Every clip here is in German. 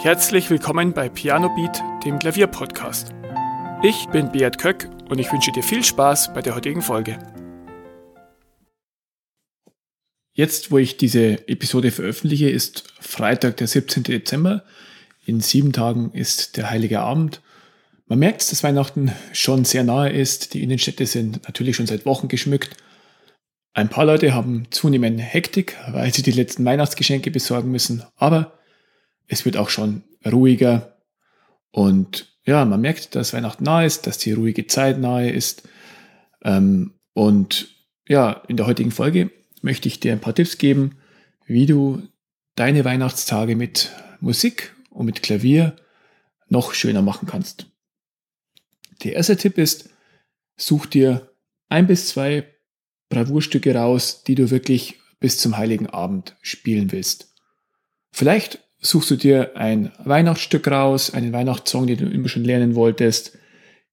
Herzlich willkommen bei Piano Beat, dem Klavierpodcast. Ich bin Beat Köck und ich wünsche dir viel Spaß bei der heutigen Folge. Jetzt, wo ich diese Episode veröffentliche, ist Freitag, der 17. Dezember. In sieben Tagen ist der Heilige Abend. Man merkt, dass Weihnachten schon sehr nahe ist. Die Innenstädte sind natürlich schon seit Wochen geschmückt. Ein paar Leute haben zunehmend Hektik, weil sie die letzten Weihnachtsgeschenke besorgen müssen, aber es wird auch schon ruhiger und ja, man merkt, dass Weihnachten nahe ist, dass die ruhige Zeit nahe ist. Ähm, und ja, in der heutigen Folge möchte ich dir ein paar Tipps geben, wie du deine Weihnachtstage mit Musik und mit Klavier noch schöner machen kannst. Der erste Tipp ist, such dir ein bis zwei Bravourstücke raus, die du wirklich bis zum heiligen Abend spielen willst. Vielleicht suchst du dir ein Weihnachtsstück raus, einen Weihnachtssong, den du immer schon lernen wolltest,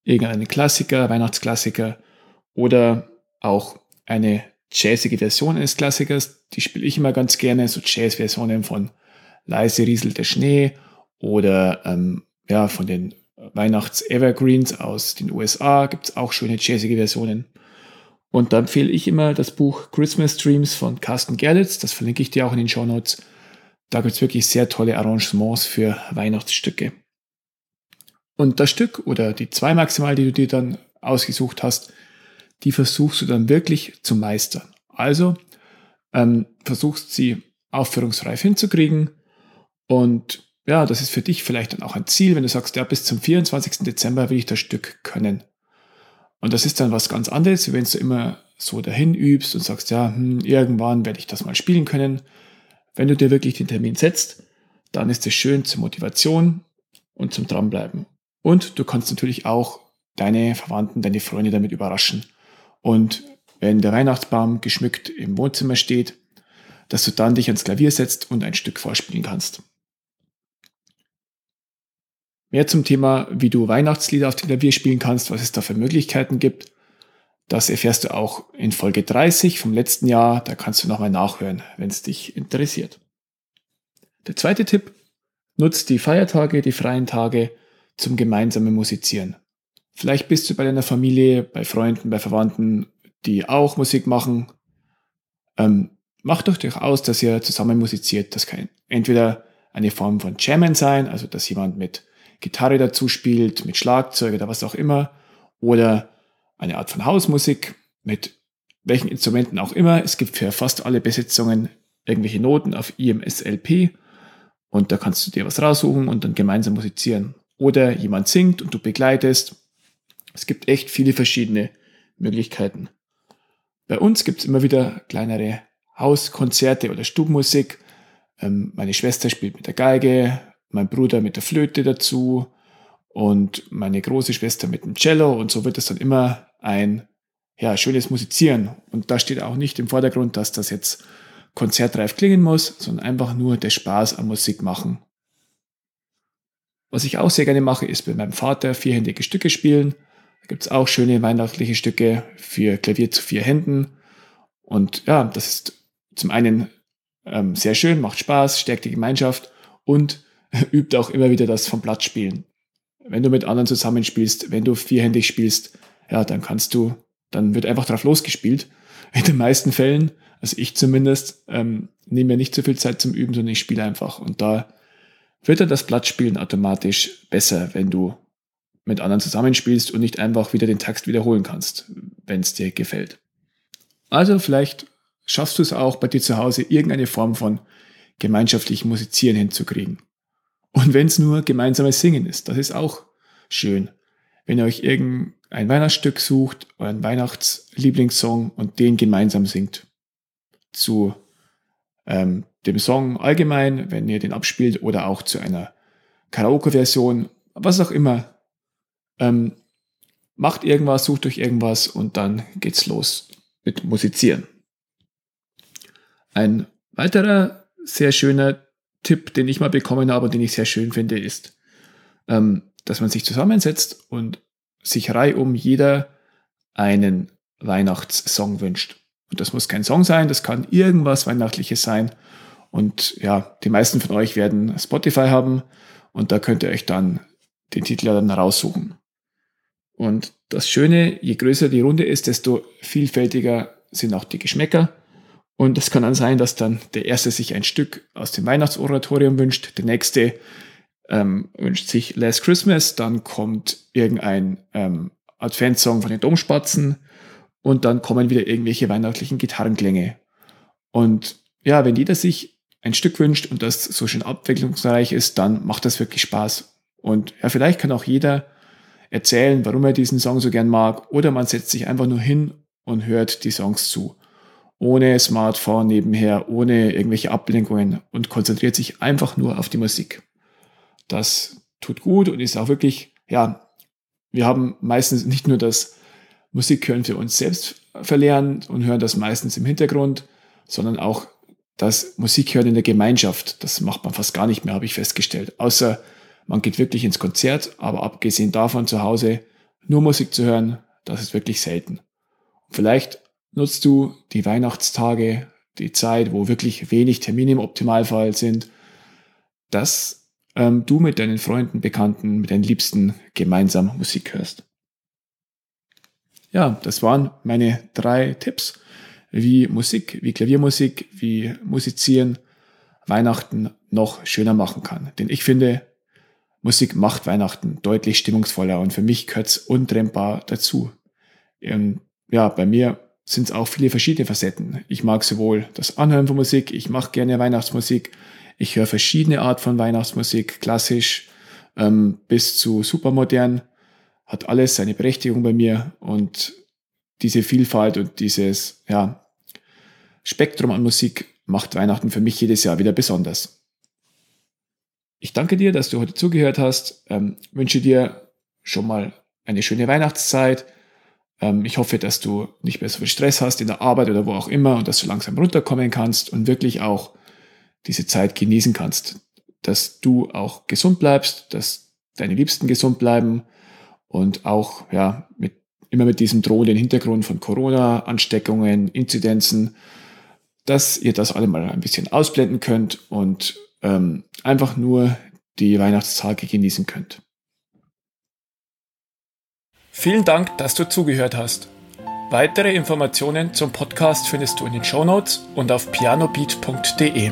irgendeinen Klassiker, Weihnachtsklassiker oder auch eine jazzige Version eines Klassikers. Die spiele ich immer ganz gerne, so Jazz-Versionen von Leise rieselt der Schnee oder ähm, ja, von den Weihnachts-Evergreens aus den USA gibt es auch schöne jazzige Versionen. Und da empfehle ich immer das Buch Christmas Dreams von Carsten Gerlitz. Das verlinke ich dir auch in den Show Notes. Da gibt es wirklich sehr tolle Arrangements für Weihnachtsstücke. Und das Stück oder die zwei maximal, die du dir dann ausgesucht hast, die versuchst du dann wirklich zu meistern. Also ähm, versuchst sie aufführungsreif hinzukriegen und ja, das ist für dich vielleicht dann auch ein Ziel, wenn du sagst, ja, bis zum 24. Dezember will ich das Stück können. Und das ist dann was ganz anderes, wenn du immer so dahin übst und sagst, ja, hm, irgendwann werde ich das mal spielen können. Wenn du dir wirklich den Termin setzt, dann ist es schön zur Motivation und zum Dranbleiben. Und du kannst natürlich auch deine Verwandten, deine Freunde damit überraschen. Und wenn der Weihnachtsbaum geschmückt im Wohnzimmer steht, dass du dann dich ans Klavier setzt und ein Stück vorspielen kannst. Mehr zum Thema, wie du Weihnachtslieder auf dem Klavier spielen kannst, was es da für Möglichkeiten gibt, das erfährst du auch in Folge 30 vom letzten Jahr. Da kannst du nochmal nachhören, wenn es dich interessiert. Der zweite Tipp, nutzt die Feiertage, die freien Tage zum gemeinsamen Musizieren. Vielleicht bist du bei deiner Familie, bei Freunden, bei Verwandten, die auch Musik machen. Ähm, macht doch durchaus, dass ihr zusammen musiziert. Das kann entweder eine Form von Jammen sein, also dass jemand mit Gitarre dazu spielt, mit Schlagzeug oder was auch immer, oder eine Art von Hausmusik mit welchen Instrumenten auch immer. Es gibt für fast alle Besetzungen irgendwelche Noten auf IMSLP und da kannst du dir was raussuchen und dann gemeinsam musizieren. Oder jemand singt und du begleitest. Es gibt echt viele verschiedene Möglichkeiten. Bei uns gibt es immer wieder kleinere Hauskonzerte oder Stubenmusik. Ähm, meine Schwester spielt mit der Geige, mein Bruder mit der Flöte dazu und meine große Schwester mit dem Cello und so wird es dann immer ein ja, schönes Musizieren. Und da steht auch nicht im Vordergrund, dass das jetzt konzertreif klingen muss, sondern einfach nur der Spaß am Musik machen. Was ich auch sehr gerne mache, ist mit meinem Vater vierhändige Stücke spielen. Da gibt es auch schöne weihnachtliche Stücke für Klavier zu vier Händen. Und ja, das ist zum einen ähm, sehr schön, macht Spaß, stärkt die Gemeinschaft und übt auch immer wieder das vom Blatt spielen. Wenn du mit anderen zusammenspielst, wenn du vierhändig spielst, ja, dann kannst du, dann wird einfach drauf losgespielt. In den meisten Fällen, also ich zumindest, ähm, nehme mir nicht so viel Zeit zum Üben, sondern ich spiele einfach. Und da wird dann das Blattspielen automatisch besser, wenn du mit anderen zusammenspielst und nicht einfach wieder den Text wiederholen kannst, wenn es dir gefällt. Also vielleicht schaffst du es auch bei dir zu Hause, irgendeine Form von gemeinschaftlichem Musizieren hinzukriegen. Und wenn es nur gemeinsames Singen ist, das ist auch schön. Wenn ihr euch irgendein Weihnachtsstück sucht, euren Weihnachtslieblingssong und den gemeinsam singt. Zu ähm, dem Song allgemein, wenn ihr den abspielt, oder auch zu einer Karaoke-Version, was auch immer. Ähm, macht irgendwas, sucht euch irgendwas und dann geht's los mit Musizieren. Ein weiterer sehr schöner Tipp, den ich mal bekommen habe und den ich sehr schön finde, ist, ähm, dass man sich zusammensetzt und sich reihum jeder einen Weihnachtssong wünscht. Und das muss kein Song sein, das kann irgendwas Weihnachtliches sein. Und ja, die meisten von euch werden Spotify haben und da könnt ihr euch dann den Titel dann raussuchen. Und das Schöne, je größer die Runde ist, desto vielfältiger sind auch die Geschmäcker. Und es kann dann sein, dass dann der Erste sich ein Stück aus dem Weihnachtsoratorium wünscht, der Nächste ähm, wünscht sich Last Christmas, dann kommt irgendein ähm, Adventssong von den Domspatzen und dann kommen wieder irgendwelche weihnachtlichen Gitarrenklänge. Und ja, wenn jeder sich ein Stück wünscht und das so schön abwechslungsreich ist, dann macht das wirklich Spaß. Und ja, vielleicht kann auch jeder erzählen, warum er diesen Song so gern mag, oder man setzt sich einfach nur hin und hört die Songs zu. Ohne Smartphone nebenher, ohne irgendwelche Ablenkungen und konzentriert sich einfach nur auf die Musik. Das tut gut und ist auch wirklich, ja, wir haben meistens nicht nur das Musikhören für uns selbst verlernt und hören das meistens im Hintergrund, sondern auch das Musikhören in der Gemeinschaft. Das macht man fast gar nicht mehr, habe ich festgestellt. Außer man geht wirklich ins Konzert, aber abgesehen davon zu Hause nur Musik zu hören, das ist wirklich selten. Vielleicht nutzt du die Weihnachtstage, die Zeit, wo wirklich wenig Termine im Optimalfall sind, dass ähm, du mit deinen Freunden, Bekannten, mit deinen Liebsten gemeinsam Musik hörst. Ja, das waren meine drei Tipps, wie Musik, wie Klaviermusik, wie Musizieren Weihnachten noch schöner machen kann. Denn ich finde, Musik macht Weihnachten deutlich stimmungsvoller und für mich gehört es untrennbar dazu. Und ähm, ja, bei mir sind es auch viele verschiedene Facetten. Ich mag sowohl das Anhören von Musik, ich mache gerne Weihnachtsmusik, ich höre verschiedene Art von Weihnachtsmusik, klassisch ähm, bis zu supermodern, hat alles seine Berechtigung bei mir und diese Vielfalt und dieses ja, Spektrum an Musik macht Weihnachten für mich jedes Jahr wieder besonders. Ich danke dir, dass du heute zugehört hast, ähm, wünsche dir schon mal eine schöne Weihnachtszeit. Ähm, ich hoffe, dass du nicht mehr so viel Stress hast in der Arbeit oder wo auch immer und dass du langsam runterkommen kannst und wirklich auch diese Zeit genießen kannst. Dass du auch gesund bleibst, dass deine Liebsten gesund bleiben und auch ja, mit, immer mit diesem drohenden Hintergrund von Corona-Ansteckungen, Inzidenzen, dass ihr das alle mal ein bisschen ausblenden könnt und ähm, einfach nur die Weihnachtstage genießen könnt. Vielen Dank, dass du zugehört hast. Weitere Informationen zum Podcast findest du in den Show Notes und auf pianobeat.de.